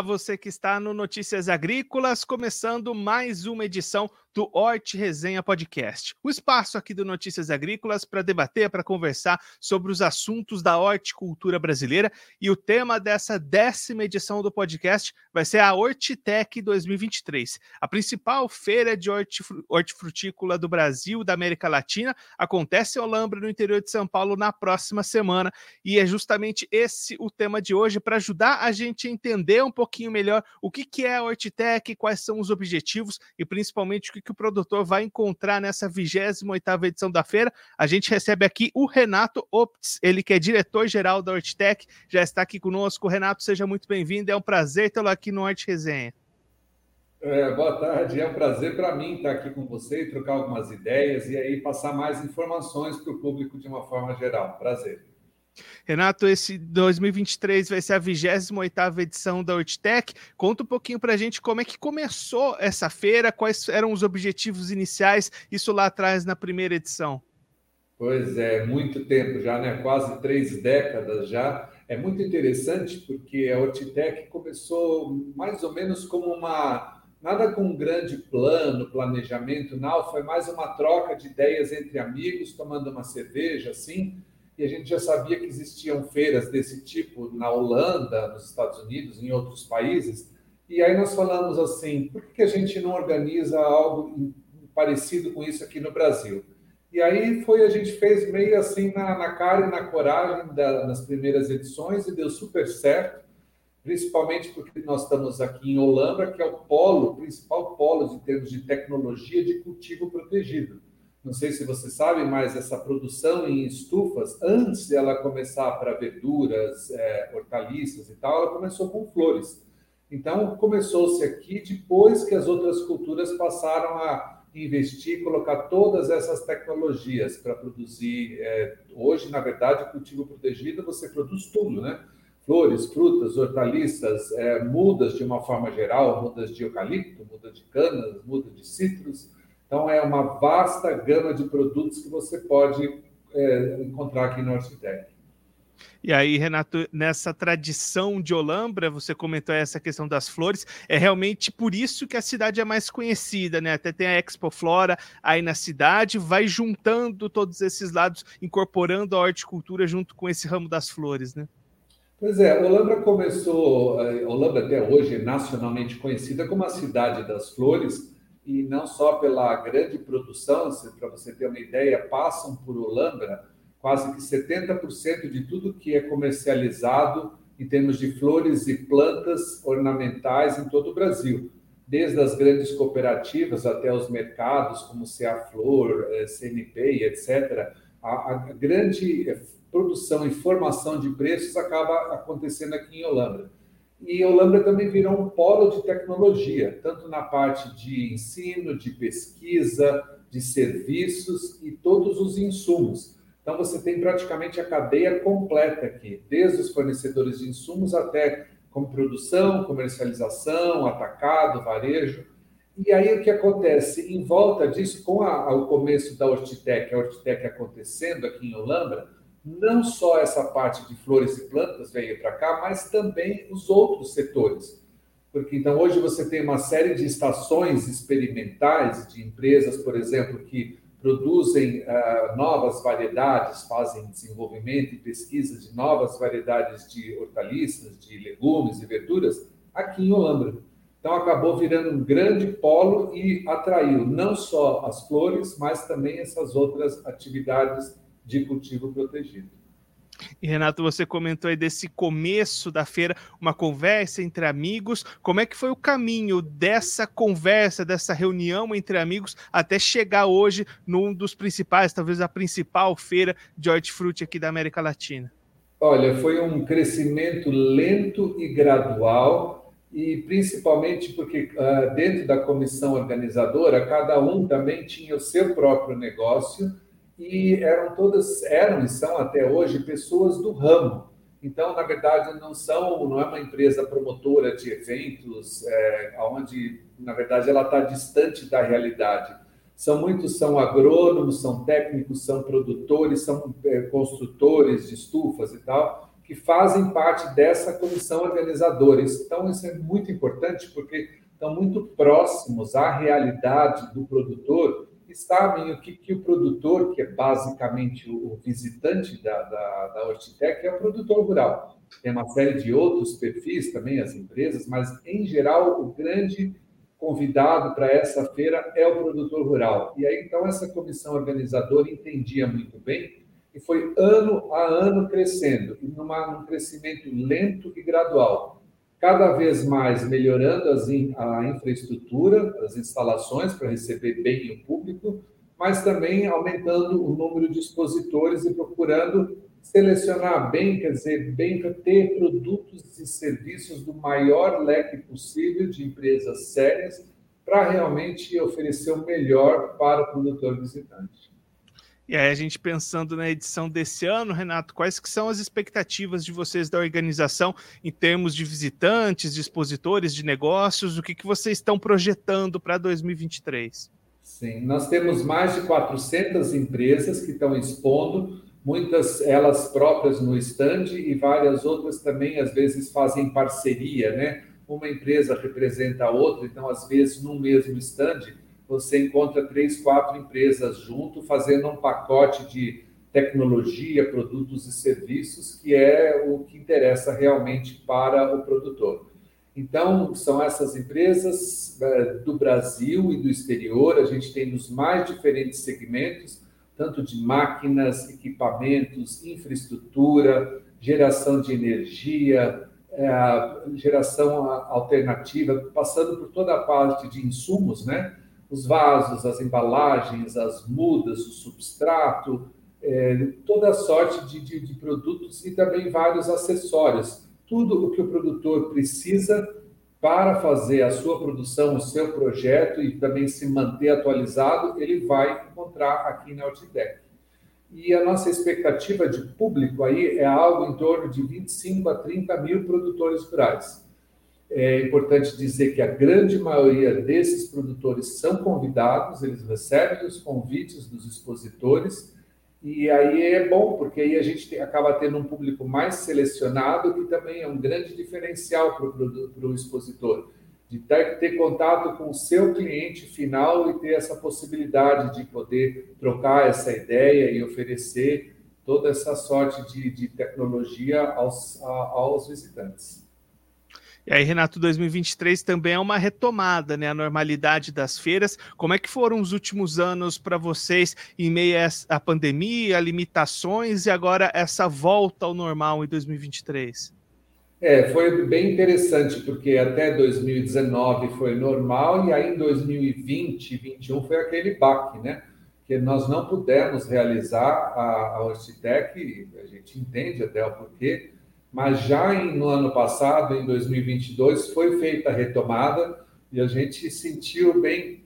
Você que está no Notícias Agrícolas, começando mais uma edição do Horti Resenha Podcast. O espaço aqui do Notícias Agrícolas para debater, para conversar sobre os assuntos da horticultura brasileira. E o tema dessa décima edição do podcast vai ser a Hortitec 2023, a principal feira de hortifrutícola do Brasil, da América Latina. Acontece em Olambra, no interior de São Paulo, na próxima semana. E é justamente esse o tema de hoje, para ajudar a gente a entender um pouquinho melhor o que, que é a Hortitec, quais são os objetivos e principalmente o que que o produtor vai encontrar nessa 28ª edição da feira. A gente recebe aqui o Renato Optz, ele que é diretor-geral da Hortitec, já está aqui conosco. Renato, seja muito bem-vindo, é um prazer tê-lo aqui no Horti Resenha. É, boa tarde, é um prazer para mim estar aqui com você e trocar algumas ideias e aí passar mais informações para o público de uma forma geral. Prazer. Renato, esse 2023 vai ser a 28ª edição da Hortitec. Conta um pouquinho para a gente como é que começou essa feira, quais eram os objetivos iniciais, isso lá atrás na primeira edição. Pois é, muito tempo já, né? Quase três décadas já. É muito interessante porque a Hortitec começou mais ou menos como uma nada com um grande plano, planejamento, não, foi mais uma troca de ideias entre amigos, tomando uma cerveja, assim, e a gente já sabia que existiam feiras desse tipo na Holanda, nos Estados Unidos, em outros países. E aí nós falamos assim, por que a gente não organiza algo parecido com isso aqui no Brasil? E aí foi, a gente fez meio assim na, na cara e na coragem da, nas primeiras edições e deu super certo, principalmente porque nós estamos aqui em Holanda, que é o polo, o principal polo em termos de tecnologia de cultivo protegido. Não sei se você sabe, mas essa produção em estufas, antes dela começar para verduras, é, hortaliças e tal, ela começou com flores. Então, começou-se aqui depois que as outras culturas passaram a investir, colocar todas essas tecnologias para produzir. É, hoje, na verdade, cultivo protegido, você produz tudo, né? Flores, frutas, hortaliças, é, mudas de uma forma geral, mudas de eucalipto, mudas de canas, mudas de citros então, é uma vasta gama de produtos que você pode é, encontrar aqui no Hortitec. E aí, Renato, nessa tradição de Olambra, você comentou essa questão das flores, é realmente por isso que a cidade é mais conhecida, né? Até tem a Expo Flora aí na cidade, vai juntando todos esses lados, incorporando a horticultura junto com esse ramo das flores, né? Pois é, Olambra começou, é, Olambra até hoje é nacionalmente conhecida como a cidade das flores, e não só pela grande produção, para você ter uma ideia, passam por Olambra quase que 70% de tudo que é comercializado em termos de flores e plantas ornamentais em todo o Brasil, desde as grandes cooperativas até os mercados como CA Flor, eh, CNP, etc. A, a grande produção e formação de preços acaba acontecendo aqui em Olambra. E Holanda também virou um polo de tecnologia, tanto na parte de ensino, de pesquisa, de serviços e todos os insumos. Então, você tem praticamente a cadeia completa aqui, desde os fornecedores de insumos até como produção, comercialização, atacado, varejo. E aí o que acontece? Em volta disso, com a, o começo da Hortitec, a Hortitec acontecendo aqui em Holanda, não só essa parte de flores e plantas veio para cá, mas também os outros setores. Porque então hoje você tem uma série de estações experimentais de empresas, por exemplo, que produzem uh, novas variedades, fazem desenvolvimento e pesquisa de novas variedades de hortaliças, de legumes e verduras aqui em Olambra. Então acabou virando um grande polo e atraiu não só as flores, mas também essas outras atividades de cultivo protegido. E Renato, você comentou aí desse começo da feira, uma conversa entre amigos. Como é que foi o caminho dessa conversa, dessa reunião entre amigos, até chegar hoje num dos principais, talvez a principal feira de hortifruti aqui da América Latina? Olha, foi um crescimento lento e gradual, e principalmente porque uh, dentro da comissão organizadora, cada um também tinha o seu próprio negócio e eram todas, eram e são até hoje pessoas do ramo. Então, na verdade, não são, não é uma empresa promotora de eventos, é, onde, na verdade, ela está distante da realidade. São muitos, são agrônomos, são técnicos, são produtores, são é, construtores de estufas e tal, que fazem parte dessa comissão organizadora. Então, isso é muito importante porque estão muito próximos à realidade do produtor sabem o que, que o produtor, que é basicamente o visitante da, da, da Hortitec, é o produtor rural. Tem uma série de outros perfis também, as empresas, mas, em geral, o grande convidado para essa feira é o produtor rural. E aí, então, essa comissão organizadora entendia muito bem e foi ano a ano crescendo, numa, num crescimento lento e gradual. Cada vez mais melhorando as, a infraestrutura, as instalações para receber bem o público, mas também aumentando o número de expositores e procurando selecionar bem, quer dizer, bem ter produtos e serviços do maior leque possível de empresas sérias para realmente oferecer o melhor para o produtor visitante. E aí a gente pensando na edição desse ano, Renato, quais que são as expectativas de vocês da organização em termos de visitantes, de expositores, de negócios? O que, que vocês estão projetando para 2023? Sim, nós temos mais de 400 empresas que estão expondo, muitas elas próprias no stand e várias outras também às vezes fazem parceria, né? Uma empresa representa a outra, então às vezes no mesmo stand você encontra três, quatro empresas junto fazendo um pacote de tecnologia, produtos e serviços que é o que interessa realmente para o produtor. Então, são essas empresas eh, do Brasil e do exterior, a gente tem nos mais diferentes segmentos, tanto de máquinas, equipamentos, infraestrutura, geração de energia, é, geração alternativa, passando por toda a parte de insumos, né? Os vasos, as embalagens, as mudas, o substrato, é, toda sorte de, de, de produtos e também vários acessórios. Tudo o que o produtor precisa para fazer a sua produção, o seu projeto e também se manter atualizado, ele vai encontrar aqui na Outdeck. E a nossa expectativa de público aí é algo em torno de 25 a 30 mil produtores rurais. É importante dizer que a grande maioria desses produtores são convidados, eles recebem os convites dos expositores e aí é bom, porque aí a gente acaba tendo um público mais selecionado, que também é um grande diferencial para o expositor, de ter, ter contato com o seu cliente final e ter essa possibilidade de poder trocar essa ideia e oferecer toda essa sorte de, de tecnologia aos, a, aos visitantes. E aí, Renato, 2023 também é uma retomada, né? A normalidade das feiras. Como é que foram os últimos anos para vocês em meio à pandemia, limitações e agora essa volta ao normal em 2023? É, foi bem interessante, porque até 2019 foi normal e aí em 2020, 2021 foi aquele baque, né? Que nós não pudemos realizar a, a Orcitec, a gente entende até o porquê, mas já em, no ano passado, em 2022, foi feita a retomada e a gente sentiu bem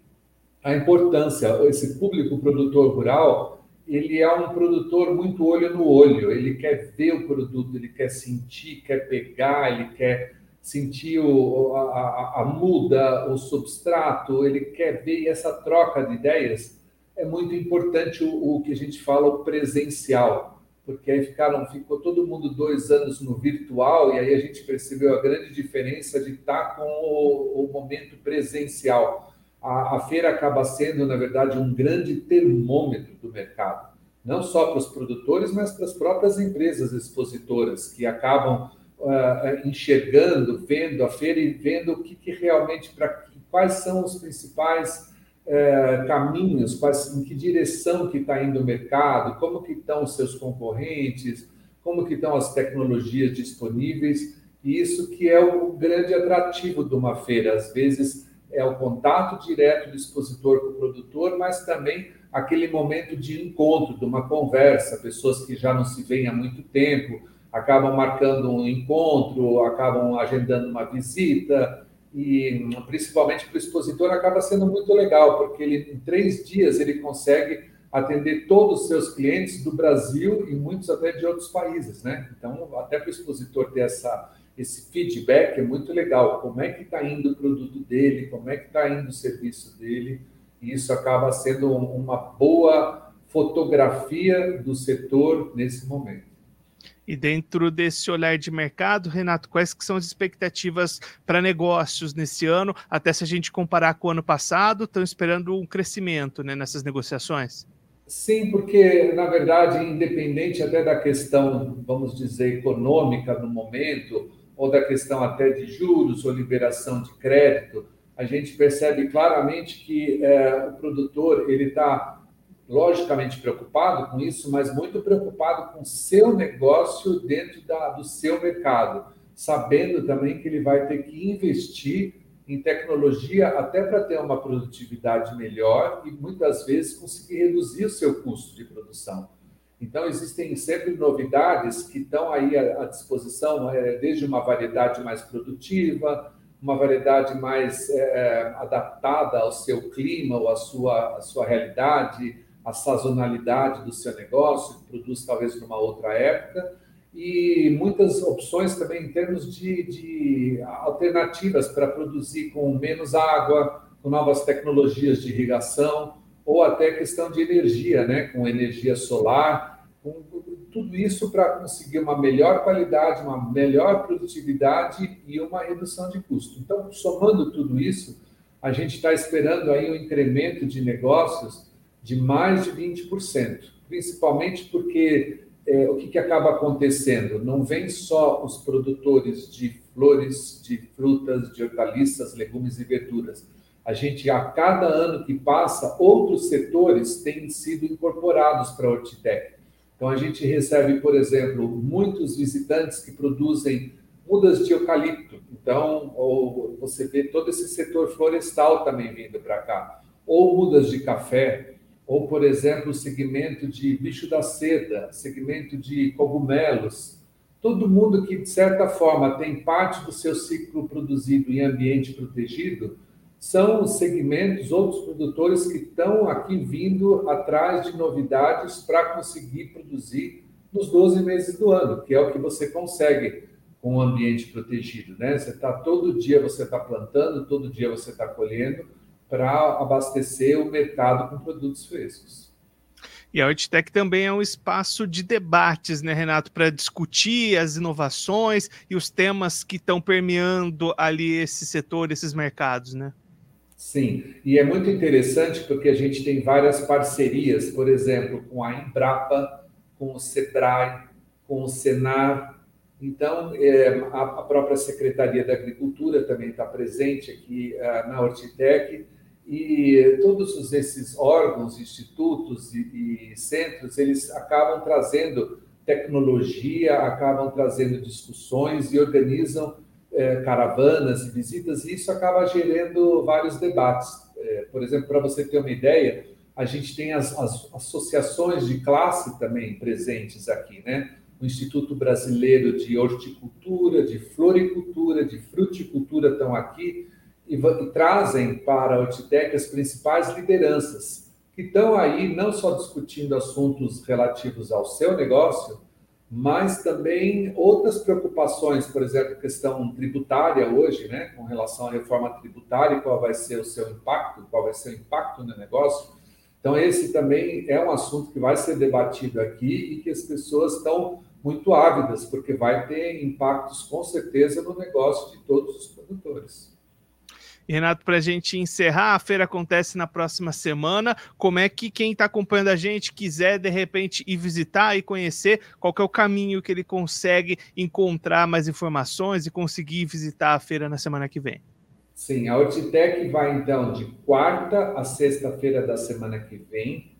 a importância. Esse público produtor rural, ele é um produtor muito olho no olho, ele quer ver o produto, ele quer sentir, quer pegar, ele quer sentir o, a, a, muda, o substrato, ele quer ver. E essa troca de ideias é muito importante o, o que a gente fala, o presencial porque aí ficaram, ficou todo mundo dois anos no virtual, e aí a gente percebeu a grande diferença de estar com o, o momento presencial. A, a, feira acaba sendo, na verdade, um grande termômetro do mercado, não só para os produtores, mas para as próprias empresas expositoras, que acabam uh, enxergando, vendo a feira e vendo o que, que realmente, para quais são os principais é, caminhos, quais, em que direção que está indo o mercado, como que estão os seus concorrentes, como que estão as tecnologias disponíveis, e isso que é o grande atrativo de uma feira. Às vezes é o contato direto do expositor com o produtor, mas também aquele momento de encontro, de uma conversa, pessoas que já não se veem há muito tempo, acabam marcando um encontro, acabam agendando uma visita, e principalmente para o expositor acaba sendo muito legal, porque ele, em três dias ele consegue atender todos os seus clientes do Brasil e muitos até de outros países, né? Então, até para o expositor ter essa, esse feedback é muito legal. Como é que está indo o produto dele, como é que está indo o serviço dele, e isso acaba sendo uma boa fotografia do setor nesse momento. E dentro desse olhar de mercado, Renato, quais que são as expectativas para negócios nesse ano? Até se a gente comparar com o ano passado, estão esperando um crescimento né, nessas negociações? Sim, porque, na verdade, independente até da questão, vamos dizer, econômica no momento, ou da questão até de juros ou liberação de crédito, a gente percebe claramente que é, o produtor ele está logicamente preocupado com isso, mas muito preocupado com o seu negócio dentro da, do seu mercado, sabendo também que ele vai ter que investir em tecnologia até para ter uma produtividade melhor e muitas vezes conseguir reduzir o seu custo de produção. Então, existem sempre novidades que estão aí à disposição, é, desde uma variedade mais produtiva, uma variedade mais é, adaptada ao seu clima ou à sua, à sua realidade, a sazonalidade do seu negócio, produz talvez numa outra época, e muitas opções também em termos de, de alternativas para produzir com menos água, com novas tecnologias de irrigação, ou até questão de energia, né? com energia solar, com tudo isso para conseguir uma melhor qualidade, uma melhor produtividade e uma redução de custo. Então, somando tudo isso, a gente está esperando aí um incremento de negócios de mais de 20%, principalmente porque é, o que, que acaba acontecendo? Não vem só os produtores de flores, de frutas, de hortaliças, legumes e verduras. A gente, a cada ano que passa, outros setores têm sido incorporados para a Hortitec. Então, a gente recebe, por exemplo, muitos visitantes que produzem mudas de eucalipto. Então, ou você vê todo esse setor florestal também vindo para cá. Ou mudas de café, ou, por exemplo, o segmento de bicho da seda, segmento de cogumelos. Todo mundo que, de certa forma, tem parte do seu ciclo produzido em ambiente protegido, são segmentos, outros produtores que estão aqui vindo atrás de novidades para conseguir produzir nos 12 meses do ano, que é o que você consegue com o ambiente protegido, né? Você está todo dia você está plantando, todo dia você está colhendo, para abastecer o mercado com produtos frescos. E a Hortitec também é um espaço de debates, né, Renato, para discutir as inovações e os temas que estão permeando ali esse setor, esses mercados, né? Sim, e é muito interessante porque a gente tem várias parcerias, por exemplo, com a Embrapa, com o Sebrae, com o Senar. Então, é, a, própria Secretaria da Agricultura também está presente aqui uh, na Hortitec e todos esses órgãos, institutos e, e centros, eles acabam trazendo tecnologia, acabam trazendo discussões e organizam é, caravanas e visitas, e isso acaba gerando vários debates. É, por exemplo, para você ter uma ideia, a gente tem as, as, associações de classe também presentes aqui, né? O Instituto Brasileiro de Horticultura, de Floricultura, de Fruticultura estão aqui, e, e trazem para a Otitec as principais lideranças, que estão aí não só discutindo assuntos relativos ao seu negócio, mas também outras preocupações, por exemplo, questão tributária hoje, né, com relação à reforma tributária, qual vai ser o seu impacto, qual vai ser o impacto no negócio. Então, esse também é um assunto que vai ser debatido aqui e que as pessoas estão muito ávidas, porque vai ter impactos, com certeza, no negócio de todos os produtores. Renato, para a gente encerrar, a feira acontece na próxima semana. Como é que quem está acompanhando a gente quiser, de repente, ir visitar e conhecer, qual é o caminho que ele consegue encontrar mais informações e conseguir visitar a feira na semana que vem? Sim, a Hortitec vai, então, de quarta a sexta-feira da semana que vem,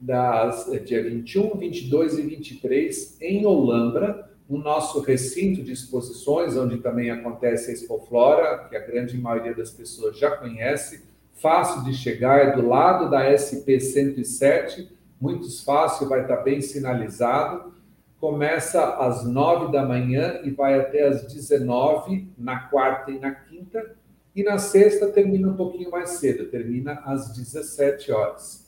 das, dia 21, 22 e 23, em Olambra, no nosso recinto de exposições, onde também acontece a Expoflora, que a grande maioria das pessoas já conhece, fácil de chegar, é do lado da SP 107, muito fácil, vai estar bem sinalizado. Começa às 9 da manhã e vai até às 19 na quarta e na quinta, e na sexta termina um pouquinho mais cedo, termina às 17 horas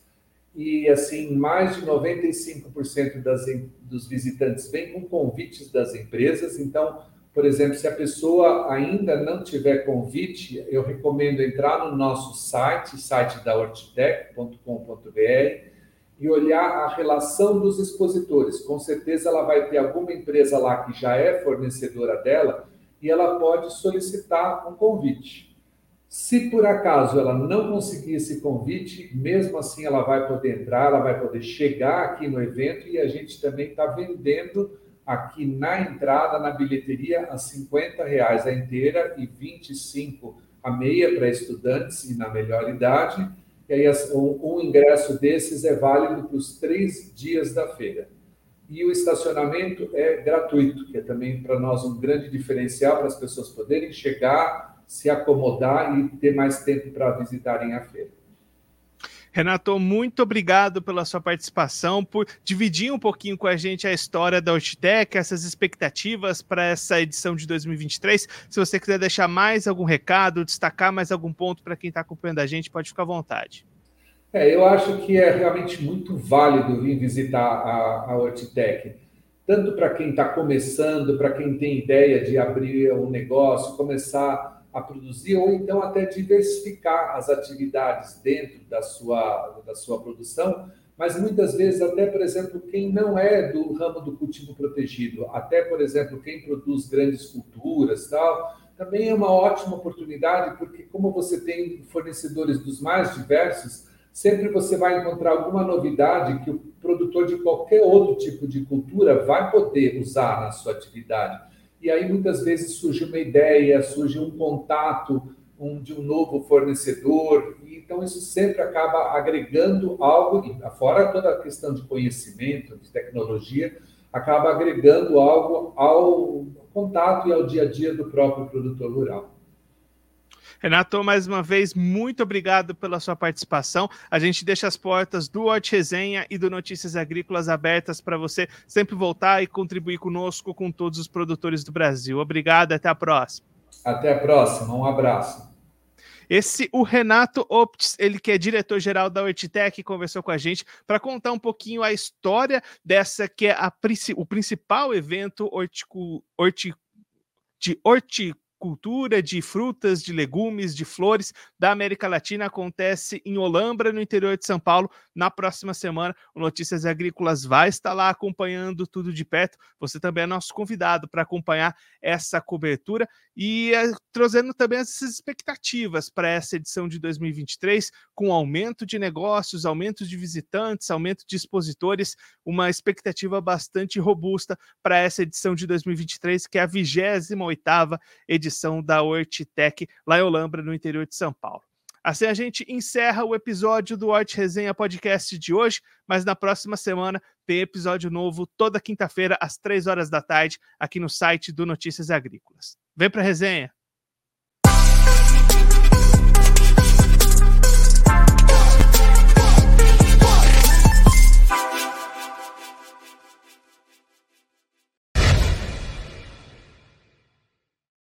e assim mais de 95% das, dos visitantes vêm com convites das empresas. Então, por exemplo, se a pessoa ainda não tiver convite, eu recomendo entrar no nosso site, site da hortitec.com.br, e olhar a relação dos expositores. Com certeza ela vai ter alguma empresa lá que já é fornecedora dela e ela pode solicitar um convite. Se por acaso ela não conseguir esse convite, mesmo assim ela vai poder entrar, ela vai poder chegar aqui no evento e a gente também está vendendo aqui na entrada, na bilheteria, a 50 reais a inteira e 25 a meia para estudantes e na melhor idade. E aí um, ingresso desses é válido para os três dias da feira. E o estacionamento é gratuito, que é também para nós um grande diferencial para as pessoas poderem chegar, se acomodar e ter mais tempo para visitarem a feira. Renato, muito obrigado pela sua participação, por dividir um pouquinho com a gente a história da Hortitec, essas expectativas para essa edição de 2023. Se você quiser deixar mais algum recado, destacar mais algum ponto para quem está acompanhando a gente, pode ficar à vontade. É, eu acho que é realmente muito válido vir visitar a, a Hortitec, tanto para quem está começando, para quem tem ideia de abrir um negócio, começar a produzir, ou então até diversificar as atividades dentro da sua, da sua produção, mas muitas vezes até, por exemplo, quem não é do ramo do cultivo protegido, até, por exemplo, quem produz grandes culturas tal, também é uma ótima oportunidade, porque como você tem fornecedores dos mais diversos, sempre você vai encontrar alguma novidade que o produtor de qualquer outro tipo de cultura vai poder usar na sua atividade e aí muitas vezes surge uma ideia, surge um contato um, de um novo fornecedor, e então isso sempre acaba agregando algo, fora toda a questão de conhecimento, de tecnologia, acaba agregando algo ao contato e ao dia a dia do próprio produtor rural. Renato, mais uma vez, muito obrigado pela sua participação. A gente deixa as portas do Hort Resenha e do Notícias Agrícolas abertas para você sempre voltar e contribuir conosco, com todos os produtores do Brasil. Obrigado, até a próxima. Até a próxima, um abraço. Esse, o Renato Optis, ele que é diretor-geral da Hortitec, conversou com a gente para contar um pouquinho a história dessa que é a, o principal evento horticu, horti, de horticultura cultura de frutas, de legumes, de flores da América Latina acontece em Olambra, no interior de São Paulo. Na próxima semana, o Notícias Agrícolas vai estar lá acompanhando tudo de perto. Você também é nosso convidado para acompanhar essa cobertura e é, trazendo também essas expectativas para essa edição de 2023, com aumento de negócios, aumento de visitantes, aumento de expositores, uma expectativa bastante robusta para essa edição de 2023, que é a 28 da Hortitec, lá em Olambra, no interior de São Paulo. Assim a gente encerra o episódio do Hort Resenha Podcast de hoje, mas na próxima semana tem episódio novo toda quinta-feira às três horas da tarde aqui no site do Notícias Agrícolas. Vem para resenha.